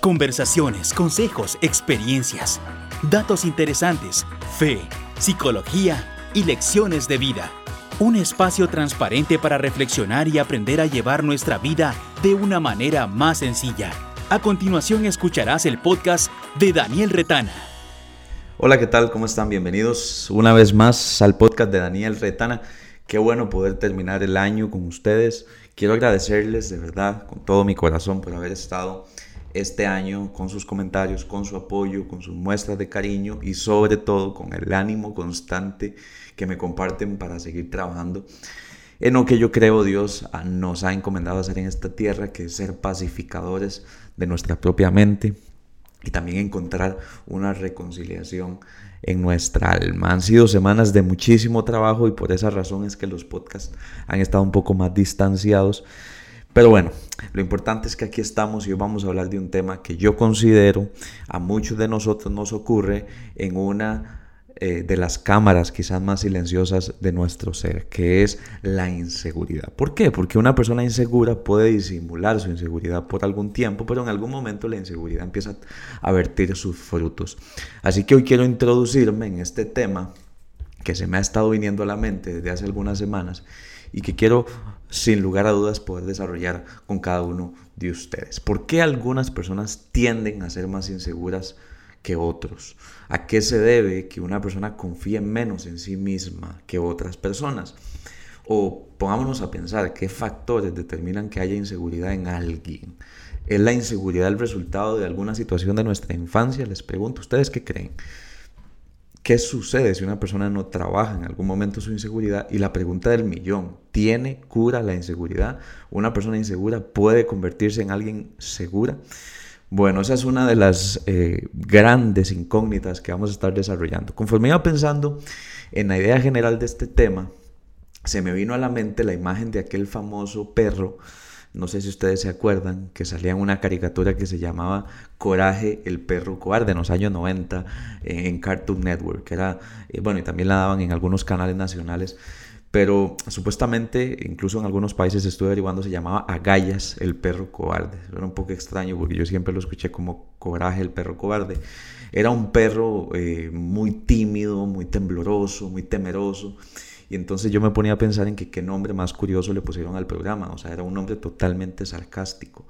Conversaciones, consejos, experiencias, datos interesantes, fe, psicología y lecciones de vida. Un espacio transparente para reflexionar y aprender a llevar nuestra vida de una manera más sencilla. A continuación escucharás el podcast de Daniel Retana. Hola, ¿qué tal? ¿Cómo están? Bienvenidos una vez más al podcast de Daniel Retana. Qué bueno poder terminar el año con ustedes. Quiero agradecerles de verdad, con todo mi corazón, por haber estado este año con sus comentarios, con su apoyo, con sus muestras de cariño y sobre todo con el ánimo constante que me comparten para seguir trabajando en lo que yo creo Dios nos ha encomendado hacer en esta tierra, que es ser pacificadores de nuestra propia mente y también encontrar una reconciliación en nuestra alma. Han sido semanas de muchísimo trabajo y por esa razón es que los podcasts han estado un poco más distanciados. Pero bueno, lo importante es que aquí estamos y hoy vamos a hablar de un tema que yo considero a muchos de nosotros nos ocurre en una eh, de las cámaras quizás más silenciosas de nuestro ser, que es la inseguridad. ¿Por qué? Porque una persona insegura puede disimular su inseguridad por algún tiempo, pero en algún momento la inseguridad empieza a vertir sus frutos. Así que hoy quiero introducirme en este tema que se me ha estado viniendo a la mente desde hace algunas semanas y que quiero sin lugar a dudas poder desarrollar con cada uno de ustedes. ¿Por qué algunas personas tienden a ser más inseguras que otros? ¿A qué se debe que una persona confíe menos en sí misma que otras personas? O pongámonos a pensar qué factores determinan que haya inseguridad en alguien. ¿Es la inseguridad el resultado de alguna situación de nuestra infancia? Les pregunto, ¿ustedes qué creen? ¿Qué sucede si una persona no trabaja en algún momento su inseguridad? Y la pregunta del millón, ¿tiene cura la inseguridad? ¿Una persona insegura puede convertirse en alguien segura? Bueno, esa es una de las eh, grandes incógnitas que vamos a estar desarrollando. Conforme iba pensando en la idea general de este tema, se me vino a la mente la imagen de aquel famoso perro, no sé si ustedes se acuerdan, que salía una caricatura que se llamaba Coraje, el perro cobarde, en los años 90 en Cartoon Network, que era, eh, bueno, y también la daban en algunos canales nacionales pero supuestamente, incluso en algunos países estuve averiguando, se llamaba Agallas el perro cobarde. Era un poco extraño porque yo siempre lo escuché como Coraje el perro cobarde. Era un perro eh, muy tímido, muy tembloroso, muy temeroso. Y entonces yo me ponía a pensar en que qué nombre más curioso le pusieron al programa. O sea, era un nombre totalmente sarcástico.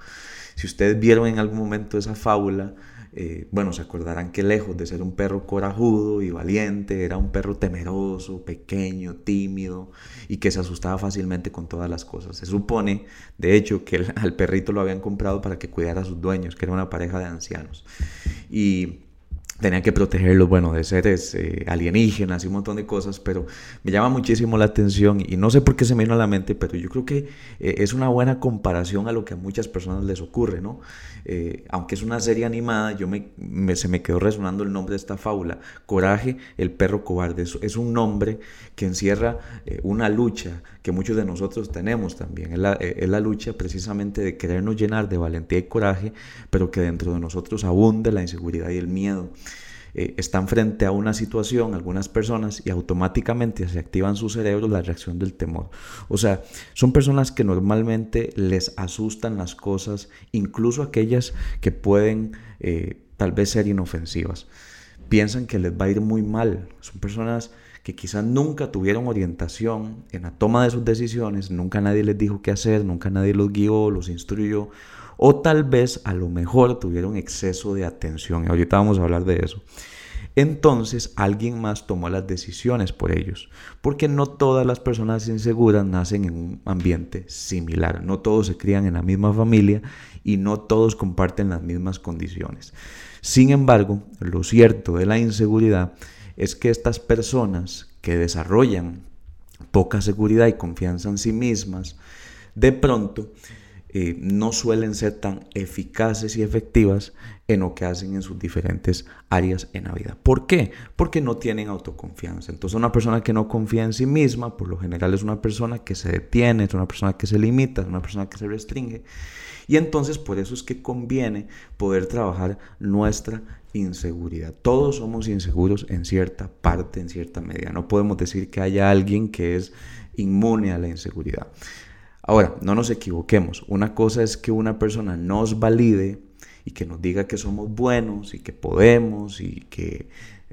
Si ustedes vieron en algún momento esa fábula, eh, bueno, se acordarán que lejos de ser un perro corajudo y valiente, era un perro temeroso, pequeño, tímido y que se asustaba fácilmente con todas las cosas. Se supone, de hecho, que al perrito lo habían comprado para que cuidara a sus dueños, que era una pareja de ancianos. Y tenían que protegerlos, bueno, de seres eh, alienígenas y un montón de cosas, pero me llama muchísimo la atención y no sé por qué se me vino a la mente, pero yo creo que eh, es una buena comparación a lo que a muchas personas les ocurre, ¿no? Eh, aunque es una serie animada, yo me, se me quedó resonando el nombre de esta fábula, Coraje, el perro cobarde, es, un nombre que encierra una lucha que muchos de nosotros tenemos también, es la, es la lucha precisamente de querernos llenar de valentía y coraje, pero que dentro de nosotros abunde la inseguridad y el miedo. Eh, están frente a una situación, algunas personas, y automáticamente se activan su cerebro la reacción del temor. O sea, son personas que normalmente les asustan las cosas, incluso aquellas que pueden eh, tal vez ser inofensivas. Piensan que les va a ir muy mal. Son personas que quizás nunca tuvieron orientación en la toma de sus decisiones, nunca nadie les dijo qué hacer, nunca nadie los guió, los instruyó, o tal vez a lo mejor tuvieron exceso de atención. Y ahorita vamos a hablar de eso. Entonces alguien más tomó las decisiones por ellos, porque no todas las personas inseguras nacen en un ambiente similar, no todos se crían en la misma familia y no todos comparten las mismas condiciones. Sin embargo, lo cierto de la inseguridad es que estas personas que desarrollan poca seguridad y confianza en sí mismas, de pronto eh, no suelen ser tan eficaces y efectivas en lo que hacen en sus diferentes áreas en la vida. ¿Por qué? Porque no tienen autoconfianza. Entonces una persona que no confía en sí misma, por lo general es una persona que se detiene, es una persona que se limita, es una persona que se restringe. Y entonces por eso es que conviene poder trabajar nuestra inseguridad. Todos somos inseguros en cierta parte, en cierta medida. No podemos decir que haya alguien que es inmune a la inseguridad. Ahora, no nos equivoquemos. Una cosa es que una persona nos valide y que nos diga que somos buenos y que podemos y que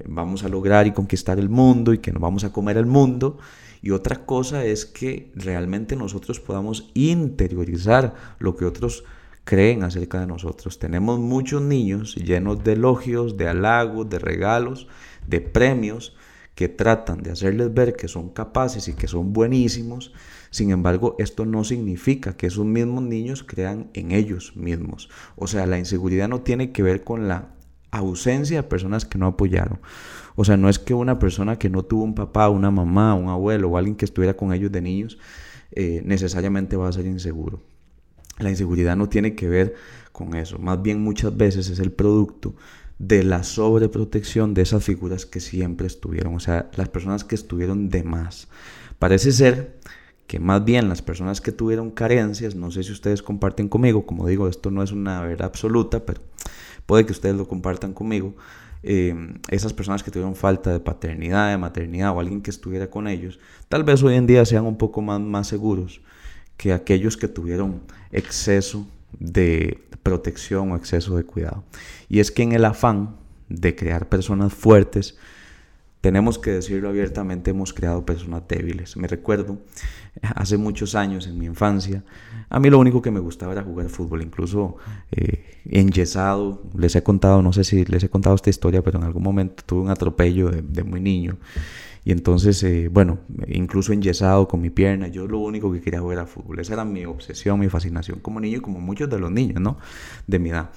vamos a lograr y conquistar el mundo y que nos vamos a comer el mundo. Y otra cosa es que realmente nosotros podamos interiorizar lo que otros creen acerca de nosotros. Tenemos muchos niños llenos de elogios, de halagos, de regalos, de premios que tratan de hacerles ver que son capaces y que son buenísimos. Sin embargo, esto no significa que esos mismos niños crean en ellos mismos. O sea, la inseguridad no tiene que ver con la ausencia de personas que no apoyaron. O sea, no es que una persona que no tuvo un papá, una mamá, un abuelo o alguien que estuviera con ellos de niños eh, necesariamente va a ser inseguro. La inseguridad no tiene que ver con eso. Más bien muchas veces es el producto de la sobreprotección de esas figuras que siempre estuvieron. O sea, las personas que estuvieron de más. Parece ser que más bien las personas que tuvieron carencias, no sé si ustedes comparten conmigo, como digo, esto no es una verdad absoluta, pero puede que ustedes lo compartan conmigo, eh, esas personas que tuvieron falta de paternidad, de maternidad o alguien que estuviera con ellos, tal vez hoy en día sean un poco más, más seguros que aquellos que tuvieron exceso de protección o exceso de cuidado. Y es que en el afán de crear personas fuertes, tenemos que decirlo abiertamente, hemos creado personas débiles. Me recuerdo, hace muchos años, en mi infancia, a mí lo único que me gustaba era jugar fútbol, incluso eh, enyesado. Les he contado, no sé si les he contado esta historia, pero en algún momento tuve un atropello de, muy niño. Y entonces, eh, bueno, incluso enyesado con mi pierna, yo lo único que quería jugar era fútbol. Esa era mi obsesión, mi fascinación como niño y como muchos de los niños, ¿no? De mi edad.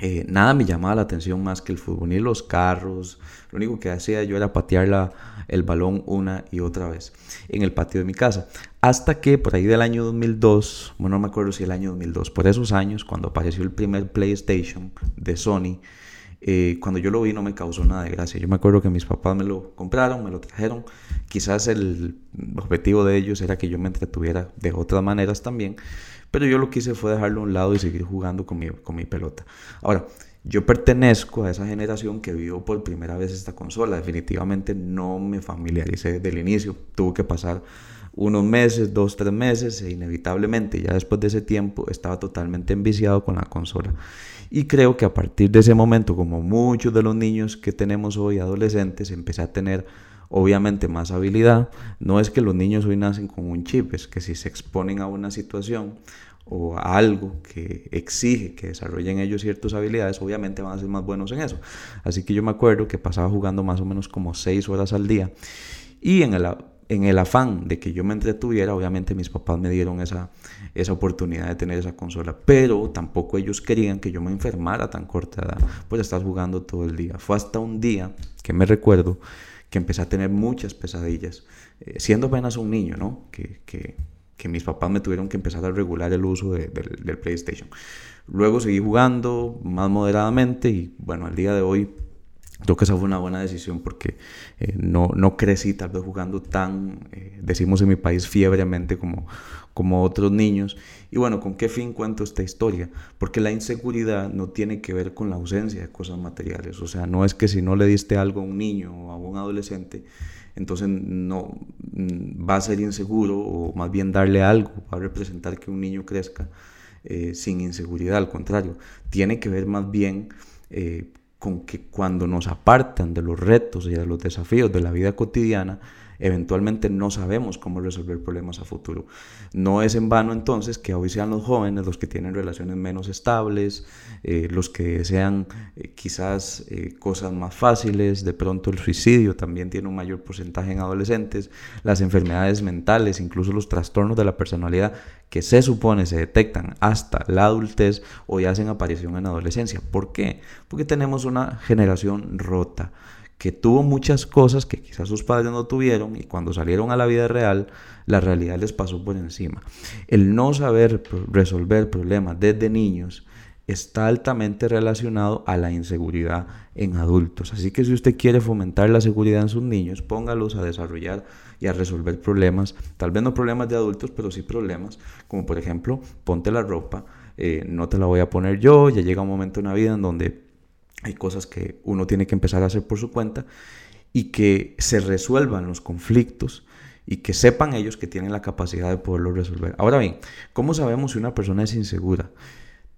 Eh, nada me llamaba la atención más que el fútbol, ni los carros. Lo único que hacía yo era patear el balón una y otra vez en el patio de mi casa. Hasta que por ahí del año 2002, bueno, no me acuerdo si el año 2002, por esos años, cuando apareció el primer PlayStation de Sony, eh, cuando yo lo vi no me causó nada de gracia. Yo me acuerdo que mis papás me lo compraron, me lo trajeron. Quizás el objetivo de ellos era que yo me entretuviera de otras maneras también. Pero yo lo que hice fue dejarlo a un lado y seguir jugando con mi, con mi pelota. Ahora, yo pertenezco a esa generación que vio por primera vez esta consola. Definitivamente no me familiaricé desde el inicio. Tuve que pasar unos meses, dos, tres meses e inevitablemente ya después de ese tiempo estaba totalmente enviciado con la consola. Y creo que a partir de ese momento, como muchos de los niños que tenemos hoy, adolescentes, empecé a tener obviamente más habilidad. No es que los niños hoy nacen con un chip, es que si se exponen a una situación o a algo que exige que desarrollen ellos ciertas habilidades, obviamente van a ser más buenos en eso. Así que yo me acuerdo que pasaba jugando más o menos como 6 horas al día y en el, en el afán de que yo me entretuviera, obviamente mis papás me dieron esa, esa oportunidad de tener esa consola, pero tampoco ellos querían que yo me enfermara tan corta edad, pues estás jugando todo el día. Fue hasta un día que me recuerdo que empecé a tener muchas pesadillas, eh, siendo apenas un niño, ¿no? Que, que, mis papás me tuvieron que empezar a regular el uso del PlayStation. Luego seguí jugando más moderadamente y bueno, al día de hoy Creo que esa fue una buena decisión porque eh, no, no, crecí tal vez jugando tan, eh, decimos en mi país, fiebremente como, como otros niños. Y bueno, ¿con qué fin cuento esta historia? Porque la inseguridad no tiene que ver con la ausencia de cosas materiales. O sea, no es que si no le diste algo a un niño o a un adolescente, entonces no mm, va a ser inseguro o más bien darle algo va a representar que un niño crezca eh, sin inseguridad. Al contrario, tiene que ver más bien con que cuando nos apartan de los retos y de los desafíos de la vida cotidiana, eventualmente no sabemos cómo resolver problemas a futuro. No es en vano entonces que hoy sean los jóvenes los que tienen relaciones menos estables, eh, los que desean eh, quizás eh, cosas más fáciles, de pronto el suicidio también tiene un mayor porcentaje en adolescentes, las enfermedades mentales, incluso los trastornos de la personalidad que se supone se detectan hasta la adultez o hacen aparición en adolescencia. ¿Por qué? Porque tenemos una generación rota que tuvo muchas cosas que quizás sus padres no tuvieron y cuando salieron a la vida real, la realidad les pasó por encima. El no saber resolver problemas desde niños está altamente relacionado a la inseguridad en adultos. Así que si usted quiere fomentar la seguridad en sus niños, póngalos a desarrollar y a resolver problemas, tal vez no problemas de adultos, pero sí problemas, como por ejemplo, ponte la ropa, eh, no te la voy a poner yo, ya llega un momento en la vida en donde hay cosas que uno tiene que empezar a hacer por su cuenta y que se resuelvan los conflictos y que sepan ellos que tienen la capacidad de poderlo resolver. Ahora bien, ¿cómo sabemos si una persona es insegura?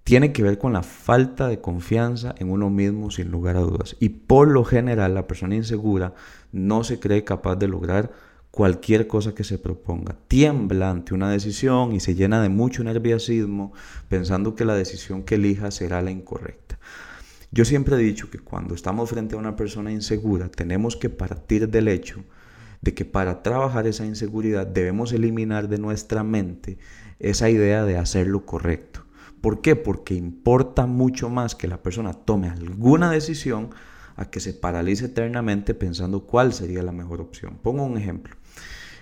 tiene que ver con la falta de confianza en uno mismo sin lugar a dudas. Y por lo general la persona insegura no se cree capaz de lograr cualquier cosa que se proponga. Tiembla ante una decisión y se llena de mucho nerviosismo pensando que la decisión que elija será la incorrecta. Yo siempre he dicho que cuando estamos frente a una persona insegura tenemos que partir del hecho de que para trabajar esa inseguridad debemos eliminar de nuestra mente esa idea de hacer lo correcto. ¿Por qué? Porque importa mucho más que la persona tome alguna decisión a que se paralice eternamente pensando cuál sería la mejor opción. Pongo un ejemplo.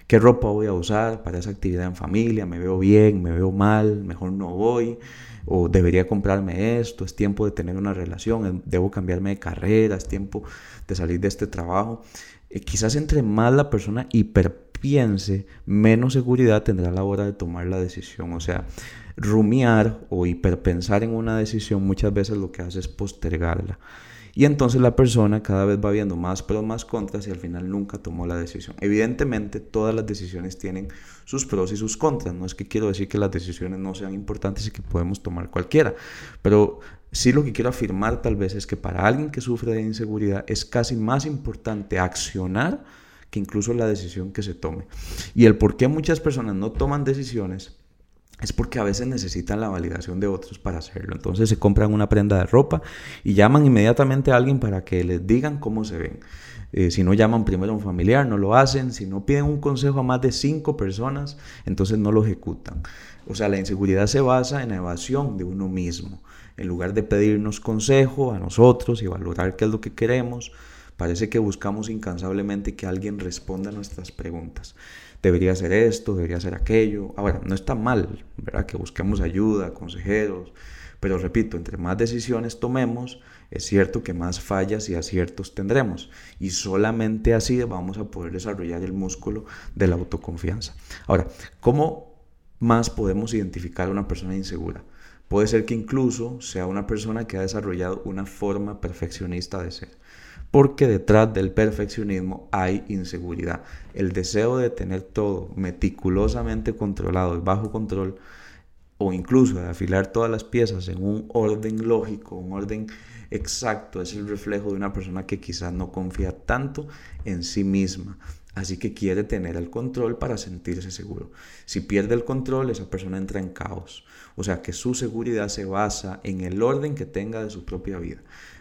¿Qué ropa voy a usar para esa actividad en familia? ¿Me veo bien? ¿Me veo mal? ¿Mejor no voy? ¿O debería comprarme esto? ¿Es tiempo de tener una relación? ¿Debo cambiarme de carrera? ¿Es tiempo de salir de este trabajo? Eh, quizás entre más la persona hiperpiense, menos seguridad tendrá a la hora de tomar la decisión. O sea, rumiar o hiperpensar en una decisión muchas veces lo que hace es postergarla. Y entonces la persona cada vez va viendo más pros, más contras y al final nunca tomó la decisión. Evidentemente todas las decisiones tienen sus pros y sus contras. No es que quiero decir que las decisiones no sean importantes y que podemos tomar cualquiera. Pero sí lo que quiero afirmar tal vez es que para alguien que sufre de inseguridad es casi más importante accionar que incluso la decisión que se tome. Y el por qué muchas personas no toman decisiones es porque a veces necesitan la validación de otros para hacerlo. Entonces se compran una prenda de ropa y llaman inmediatamente a alguien para que les digan cómo se ven. Eh, si no llaman primero a un familiar, no lo hacen. Si no piden un consejo a más de cinco personas, entonces no lo ejecutan. O sea, la inseguridad se basa en la evasión de uno mismo. En lugar de pedirnos consejo a nosotros y valorar qué es lo que queremos, parece que buscamos incansablemente que alguien responda a nuestras preguntas debería hacer esto, debería hacer aquello. Ahora, no está mal, ¿verdad? Que busquemos ayuda, consejeros, pero repito, entre más decisiones tomemos, es cierto que más fallas y aciertos tendremos. Y solamente así vamos a poder desarrollar el músculo de la autoconfianza. Ahora, ¿cómo más podemos identificar a una persona insegura? Puede ser que incluso sea una persona que ha desarrollado una forma perfeccionista de ser porque detrás del perfeccionismo hay inseguridad. El deseo de tener todo meticulosamente controlado y bajo control, o incluso de afilar todas las piezas en un orden lógico, un orden exacto, es el reflejo de una persona que quizás no confía tanto en sí misma. Así que quiere tener el control para sentirse seguro. Si pierde el control, esa persona entra en caos. O sea que su seguridad se basa en el orden que tenga de su propia vida.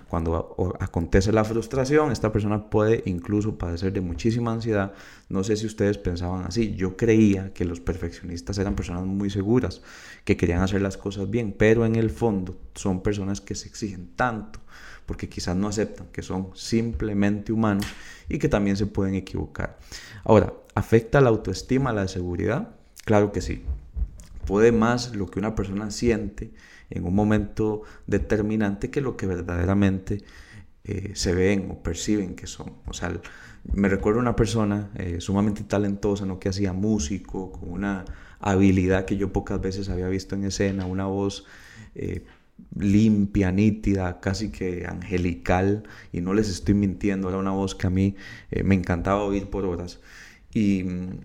Cuando acontece la frustración, esta persona puede incluso padecer de muchísima ansiedad. No sé si ustedes pensaban así. Yo creía que los perfeccionistas eran personas muy seguras, que querían hacer las cosas bien, pero en el fondo son personas que se exigen tanto porque quizás no aceptan que son simplemente humanos y que también se pueden equivocar. Ahora, ¿afecta la autoestima, la seguridad? Claro que sí. Puede más lo que una persona siente en un momento determinante que lo que verdaderamente eh, se ven o perciben que son. O sea, me recuerdo una persona eh, sumamente talentosa, ¿no? que hacía músico, con una habilidad que yo pocas veces había visto en escena, una voz eh, limpia, nítida, casi que angelical, y no les estoy mintiendo, era una voz que a mí me encantaba oír por horas. Y mm,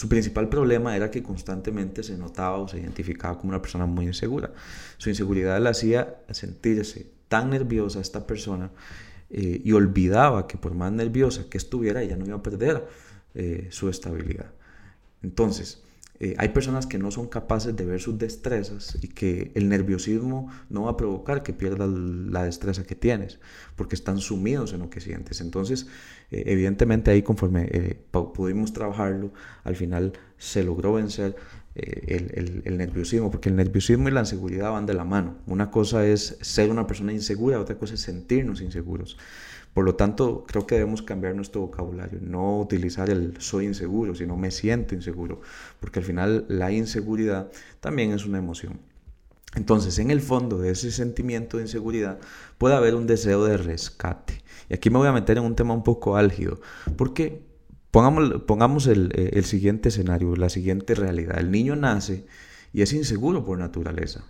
su principal problema era que constantemente se notaba o se identificaba como una persona muy insegura. Su inseguridad le hacía sentirse tan nerviosa esta persona eh, y olvidaba que por más nerviosa que estuviera, ella no iba a perder eh, su estabilidad. Entonces, eh, hay personas que no son capaces de ver sus destrezas y que el nerviosismo no va a provocar que pierdas la destreza que tienes, porque están sumidos en lo que sientes. Entonces, eh, evidentemente ahí conforme eh, pudimos trabajarlo, al final se logró vencer el, el, nerviosismo, porque el nerviosismo y la inseguridad van de la mano. Una cosa es ser una persona insegura, otra cosa es sentirnos inseguros. Por lo tanto, creo que debemos cambiar nuestro vocabulario, no utilizar el soy inseguro, sino me siento inseguro, porque al final la inseguridad también es una emoción. Entonces, en el fondo de ese sentimiento de inseguridad puede haber un deseo de rescate. Y aquí me voy a meter en un tema un poco álgido, porque pongamos, el siguiente escenario, la siguiente realidad. El niño nace y es inseguro por naturaleza.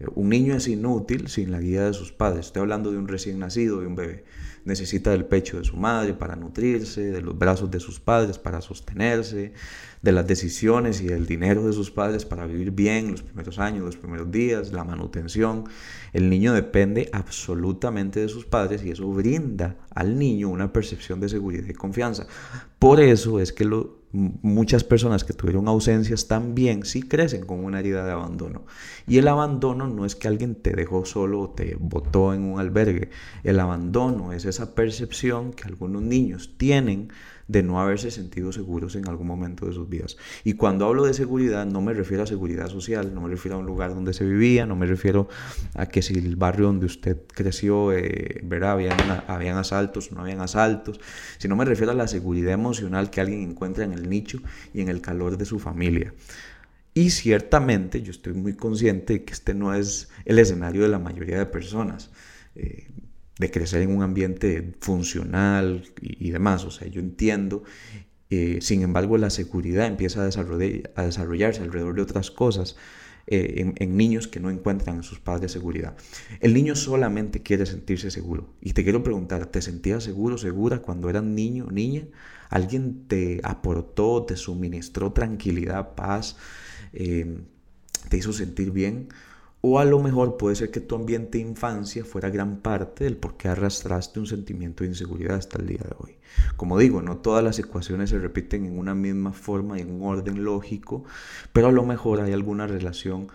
Eh, un niño es inútil sin la guía de sus padres. Estoy hablando de un recién nacido, de un bebé. Necesita del pecho de su madre para nutrirse, de los brazos de sus padres para sostenerse, de las decisiones y del dinero de sus padres para vivir bien los primeros años, los primeros días, la manutención. El niño depende absolutamente de sus padres y eso brinda al niño una percepción de seguridad y confianza. Por eso es que muchas personas que tuvieron ausencias también sí crecen con una herida de abandono. Y el abandono no es que alguien te dejó solo o te botó en un albergue. El abandono es esa percepción que algunos niños tienen de no haberse sentido seguros en algún momento de sus vidas. Y cuando hablo de seguridad no me refiero a seguridad social, no me refiero a un lugar donde se vivía, no me refiero a que si el barrio donde usted creció, eh, ¿verdad? Habían, habían asaltos, no habían asaltos, sino me refiero a la seguridad emocional que alguien encuentra en el nicho y en el calor de su familia. Y ciertamente yo estoy muy consciente de que este no es el escenario de la mayoría de personas. Eh, de crecer en un ambiente funcional y, demás. O sea, yo entiendo. Eh, sin embargo, la seguridad empieza a, a desarrollarse alrededor de otras cosas eh, en, niños que no encuentran en sus padres seguridad. El niño solamente quiere sentirse seguro. Y te quiero preguntar, ¿te sentías seguro, segura cuando eras niño, niña? ¿Alguien te aportó, te suministró tranquilidad, paz, eh, te hizo sentir bien? O a lo mejor puede ser que tu ambiente de infancia fuera gran parte del por qué arrastraste un sentimiento de inseguridad hasta el día de hoy. Como digo, no todas las ecuaciones se repiten en una misma forma y en un orden lógico, pero a lo mejor hay alguna relación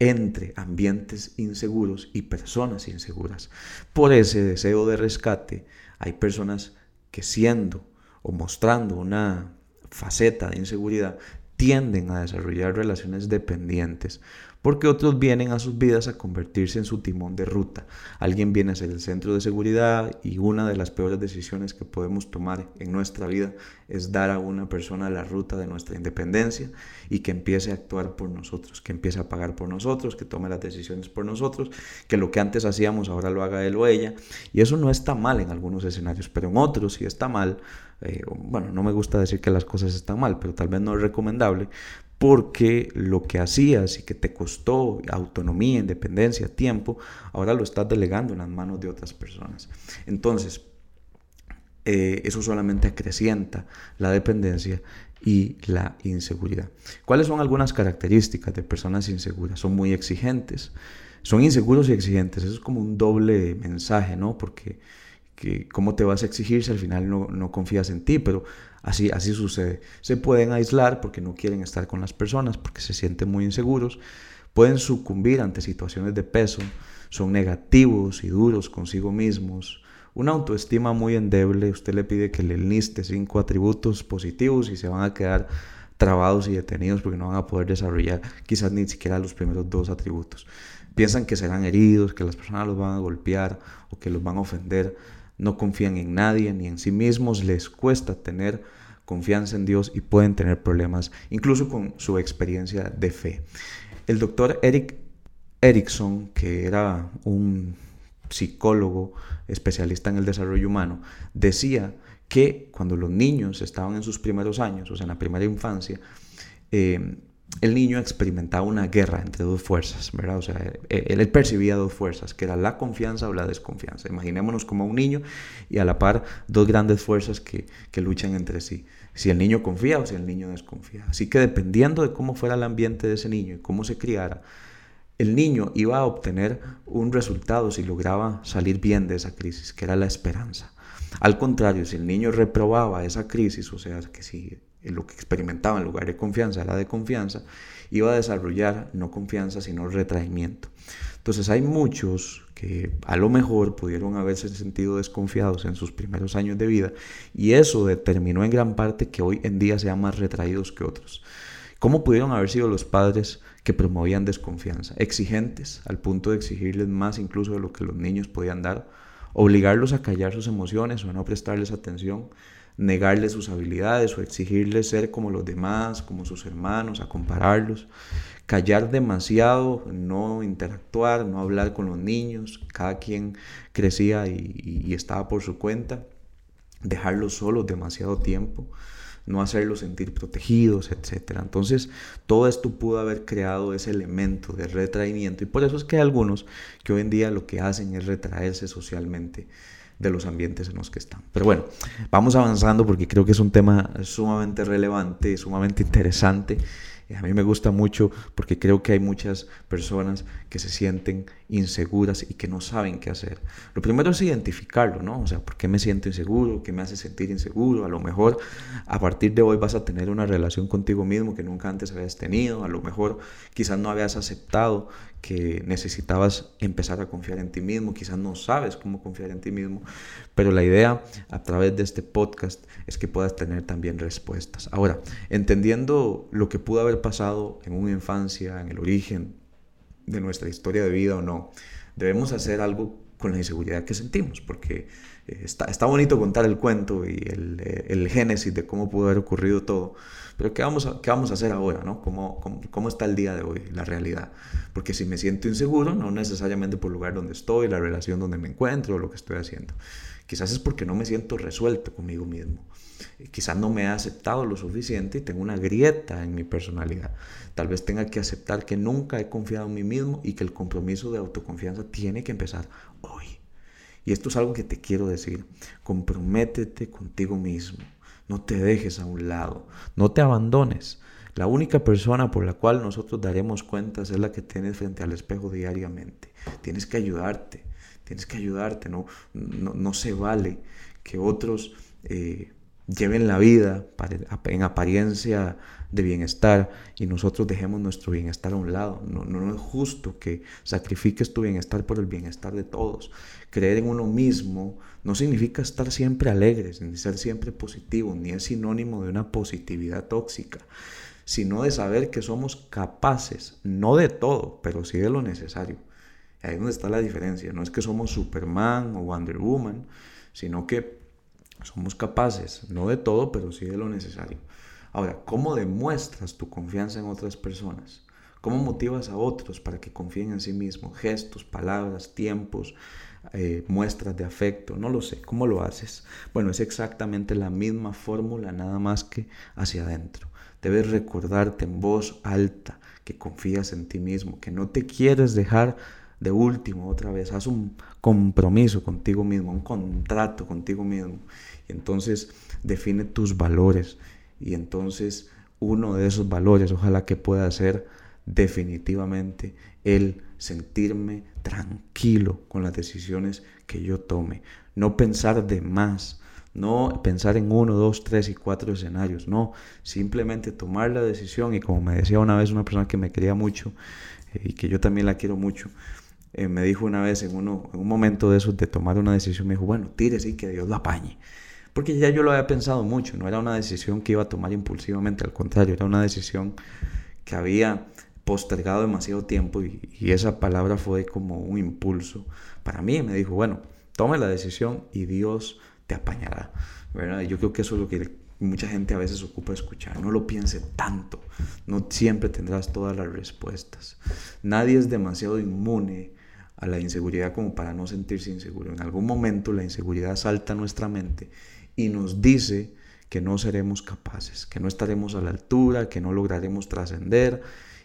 entre ambientes inseguros y personas inseguras. Por ese deseo de rescate, hay personas que siendo o mostrando una faceta de inseguridad tienden a desarrollar relaciones dependientes porque otros vienen a sus vidas a convertirse en su timón de ruta. Alguien viene a ser el centro de seguridad y una de las peores decisiones que podemos tomar en nuestra vida es dar a una persona la ruta de nuestra independencia y que empiece a actuar por nosotros, que empiece a pagar por nosotros, que tome las decisiones por nosotros, que lo que antes hacíamos ahora lo haga él o ella. Y eso no está mal en algunos escenarios, pero en otros sí está mal. Eh, bueno, no me gusta decir que las cosas están mal, pero tal vez no es recomendable porque lo que hacías y que te costó autonomía, independencia, tiempo, ahora lo estás delegando en las manos de otras personas. Entonces, eh, eso solamente acrecienta la dependencia y la inseguridad. ¿Cuáles son algunas características de personas inseguras? Son muy exigentes, son inseguros y exigentes. Eso es como un doble mensaje, ¿no? Porque cómo te vas a exigir si al final no, no confías en ti, pero Así, así sucede. Se pueden aislar porque no quieren estar con las personas, porque se sienten muy inseguros. Pueden sucumbir ante situaciones de peso. Son negativos y duros consigo mismos. Una autoestima muy endeble. Usted le pide que le enliste cinco atributos positivos y se van a quedar trabados y detenidos porque no van a poder desarrollar quizás ni siquiera los primeros dos atributos. Piensan que serán heridos, que las personas los van a golpear o que los van a ofender no confían en nadie ni en sí mismos, les cuesta tener confianza en Dios y pueden tener problemas incluso con su experiencia de fe. El doctor Eric Erickson, que era un psicólogo especialista en el desarrollo humano, decía que cuando los niños estaban en sus primeros años, o sea, en la primera infancia, eh, el niño experimentaba una guerra entre dos fuerzas, ¿verdad? O sea, e, él, percibía dos fuerzas, que era la confianza o la desconfianza. Imaginémonos como un niño y a la par dos grandes fuerzas que, que luchan entre sí. Si el niño confía o si el niño desconfía. Así que dependiendo de cómo fuera el ambiente de ese niño y cómo se criara, el niño iba a obtener un resultado si lograba salir bien de esa crisis, que era la esperanza. Al contrario, si el niño reprobaba esa crisis, o sea, que si lo que experimentaba en lugar de confianza era de confianza, iba a desarrollar no confianza, sino retraimiento. Entonces hay muchos que a lo mejor pudieron haberse sentido desconfiados en sus primeros años de vida y eso determinó en gran parte que hoy en día sean más retraídos que otros. ¿Cómo pudieron haber sido los padres que promovían desconfianza? Exigentes, al punto de exigirles más incluso de lo que los niños podían dar, obligarlos a callar sus emociones o no prestarles atención, negarles sus habilidades o exigirles ser como los demás, como sus hermanos, a compararlos, callar demasiado, no interactuar, no hablar con los niños, cada quien crecía y, estaba por su cuenta, dejarlos solos demasiado tiempo, no hacerlos sentir protegidos, etc. Entonces, todo esto pudo haber creado ese elemento de retraimiento. Y por eso es que hay algunos que hoy en día lo que hacen es retraerse socialmente de los ambientes en los que están. Pero bueno, vamos avanzando porque creo que es un tema sumamente relevante, sumamente interesante a mí me gusta mucho porque creo que hay muchas personas que se sienten inseguras y que no saben qué hacer. Lo primero es identificarlo, ¿no? O sea, ¿por qué me siento inseguro? ¿Qué me hace sentir inseguro? A lo mejor a partir de hoy vas a tener una relación contigo mismo que nunca antes habías tenido. A lo mejor quizás no habías aceptado que necesitabas empezar a confiar en ti mismo, quizás no sabes cómo confiar en ti mismo, pero la idea a través de este podcast es que puedas tener también respuestas. Ahora, entendiendo lo que pudo haber pasado en una infancia, en el origen de nuestra historia de vida o no, debemos hacer algo con la inseguridad que sentimos, porque está, está bonito contar el cuento y el, eh, el, génesis de cómo pudo haber ocurrido todo, pero ¿qué vamos a, qué vamos a hacer ahora? ¿no? ¿Cómo, cómo, cómo está el día de hoy, la realidad? Porque si me siento inseguro, no necesariamente por el lugar donde estoy, la relación donde me encuentro, lo que estoy haciendo. Quizás es porque no me siento resuelto conmigo mismo. Quizás no me he aceptado lo suficiente y tengo una grieta en mi personalidad. Tal vez tenga que aceptar que nunca he confiado en mí mismo y que el compromiso de autoconfianza tiene que empezar hoy. Y esto es algo que te quiero decir. Comprométete contigo mismo. No te dejes a un lado. No te abandones. La única persona por la cual nosotros daremos cuentas es la que tienes frente al espejo diariamente. Tienes que ayudarte. Tienes que ayudarte. No, no, se vale que otros eh, lleven la vida en apariencia de bienestar y nosotros dejemos nuestro bienestar a un lado. No, no, es justo que sacrifiques tu bienestar por el bienestar de todos. Creer en uno mismo no significa estar siempre alegres, ni ser siempre positivo, ni es sinónimo de una positividad tóxica, sino de saber que somos capaces, no de todo, pero sí de lo necesario. Ahí es donde está la diferencia. No es que somos Superman o Wonder Woman, sino que somos capaces, no de todo, pero sí de lo necesario. Ahora, ¿cómo demuestras tu confianza en otras personas? ¿Cómo motivas a otros para que confíen en sí mismos? Gestos, palabras, tiempos, eh, muestras de afecto, no lo sé. ¿Cómo lo haces? Bueno, es exactamente la misma fórmula, nada más que hacia adentro. Debes recordarte en voz alta que confías en ti mismo, que no te quieres dejar de último otra vez. Haz un compromiso contigo mismo, un contrato contigo mismo. Y entonces define tus valores. Y entonces uno de esos valores ojalá que pueda ser definitivamente el sentirme tranquilo con las decisiones que yo tome. No pensar de más. No pensar en uno, dos, tres y cuatro escenarios. No, simplemente tomar la decisión y como me decía una vez una persona que me quería mucho eh, y que yo también la quiero mucho, eh, me dijo una vez en, uno, en un momento de esos de tomar una decisión, me dijo, bueno, tírese y que Dios lo apañe. Porque ya yo lo había pensado mucho, no era una decisión que iba a tomar impulsivamente, al contrario, era una decisión que había postergado demasiado tiempo y, esa palabra fue como un impulso para mí. Me dijo, bueno, tome la decisión y Dios te apañará. ¿verdad? Yo creo que eso es lo que mucha gente a veces ocupa escuchar. No lo piense tanto. No siempre tendrás todas las respuestas. Nadie es demasiado inmune a la inseguridad como para no sentirse inseguro. En algún momento la inseguridad salta a nuestra mente y nos dice que no seremos capaces, que no estaremos a la altura, que no lograremos trascender.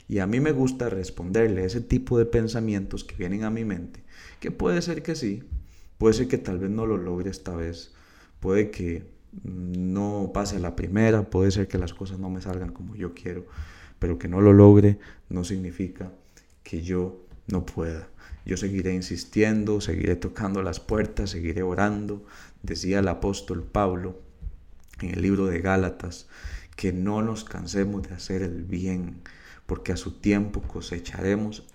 Y a mí me gusta responderle ese tipo de pensamientos que vienen a mi mente, que puede ser que sí, puede ser que tal vez no lo logre esta vez, puede que no pase la primera, puede ser que las cosas no me salgan como yo quiero, pero que no lo logre no significa que yo no pueda. Yo seguiré insistiendo, seguiré tocando las puertas, seguiré orando. Decía el apóstol Pablo en el libro de Gálatas que no nos cansemos de hacer el bien, porque a su tiempo cosecharemos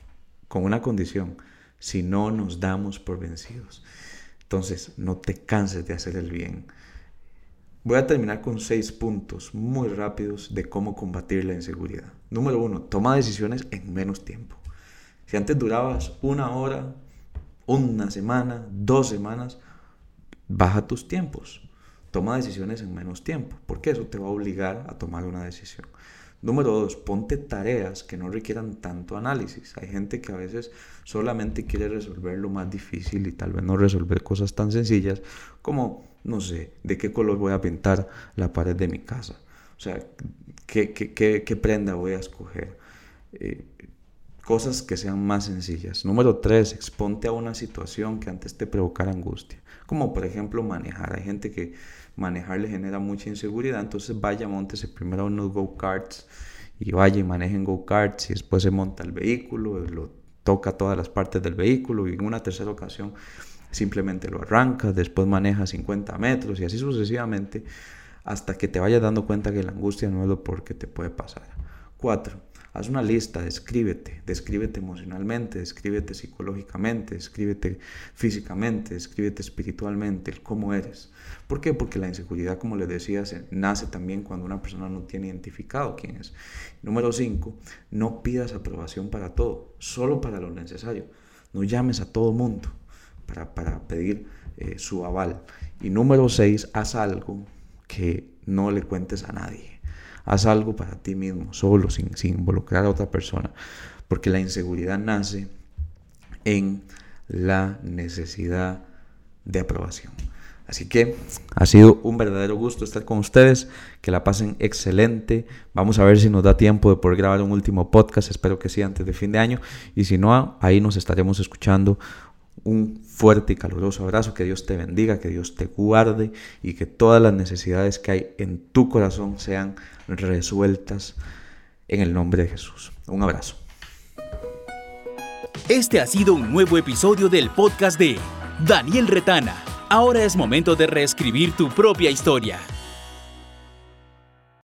con una condición, si no nos damos por vencidos. Entonces, no te canses de hacer el bien. Voy a terminar con seis puntos muy rápidos de cómo combatir la inseguridad. Número uno, toma decisiones en menos tiempo. Si antes durabas una hora, una semana, dos semanas, baja tus tiempos. Toma decisiones en menos tiempo, porque eso te va a obligar a tomar una decisión. Número dos, ponte tareas que no requieran tanto análisis. Hay gente que a veces solamente quiere resolver lo más difícil y tal vez no resolver cosas tan sencillas como, no sé, de qué color voy a pintar la pared de mi casa. O sea, ¿qué, qué, prenda voy a escoger? Eh, cosas que sean más sencillas. Número tres, exponte a una situación que antes te provocara angustia. Como por ejemplo manejar. Hay gente que manejar le genera mucha inseguridad, entonces vaya, montese primero a unos go-karts y vaya y manejen go-karts y después se monta el vehículo, lo toca todas las partes del vehículo y en una tercera ocasión simplemente lo arranca, después maneja 50 metros y así sucesivamente hasta que te vayas dando cuenta que la angustia no es lo por que te puede pasar. 4. Haz una lista, descríbete, descríbete emocionalmente, descríbete psicológicamente, descríbete físicamente, descríbete espiritualmente, el cómo eres. ¿Por qué? Porque la inseguridad, como les decía, nace también cuando una persona no tiene identificado quién es. Número 5, no pidas aprobación para todo, solo para lo necesario. No llames a todo mundo para, para pedir eh, su aval. Y número 6, haz algo que no le cuentes a nadie. Haz algo para ti mismo, solo, sin, involucrar a otra persona. Porque la inseguridad nace en la necesidad de aprobación. Así que ha sido un verdadero gusto estar con ustedes. Que la pasen excelente. Vamos a ver si nos da tiempo de poder grabar un último podcast. Espero que sí antes de fin de año. Y si no, ahí nos estaremos escuchando un fuerte y caluroso abrazo, que Dios te bendiga, que Dios te guarde y que todas las necesidades que hay en tu corazón sean resueltas en el nombre de Jesús. Un abrazo. Este ha sido un nuevo episodio del podcast de Daniel Retana. Ahora es momento de reescribir tu propia historia.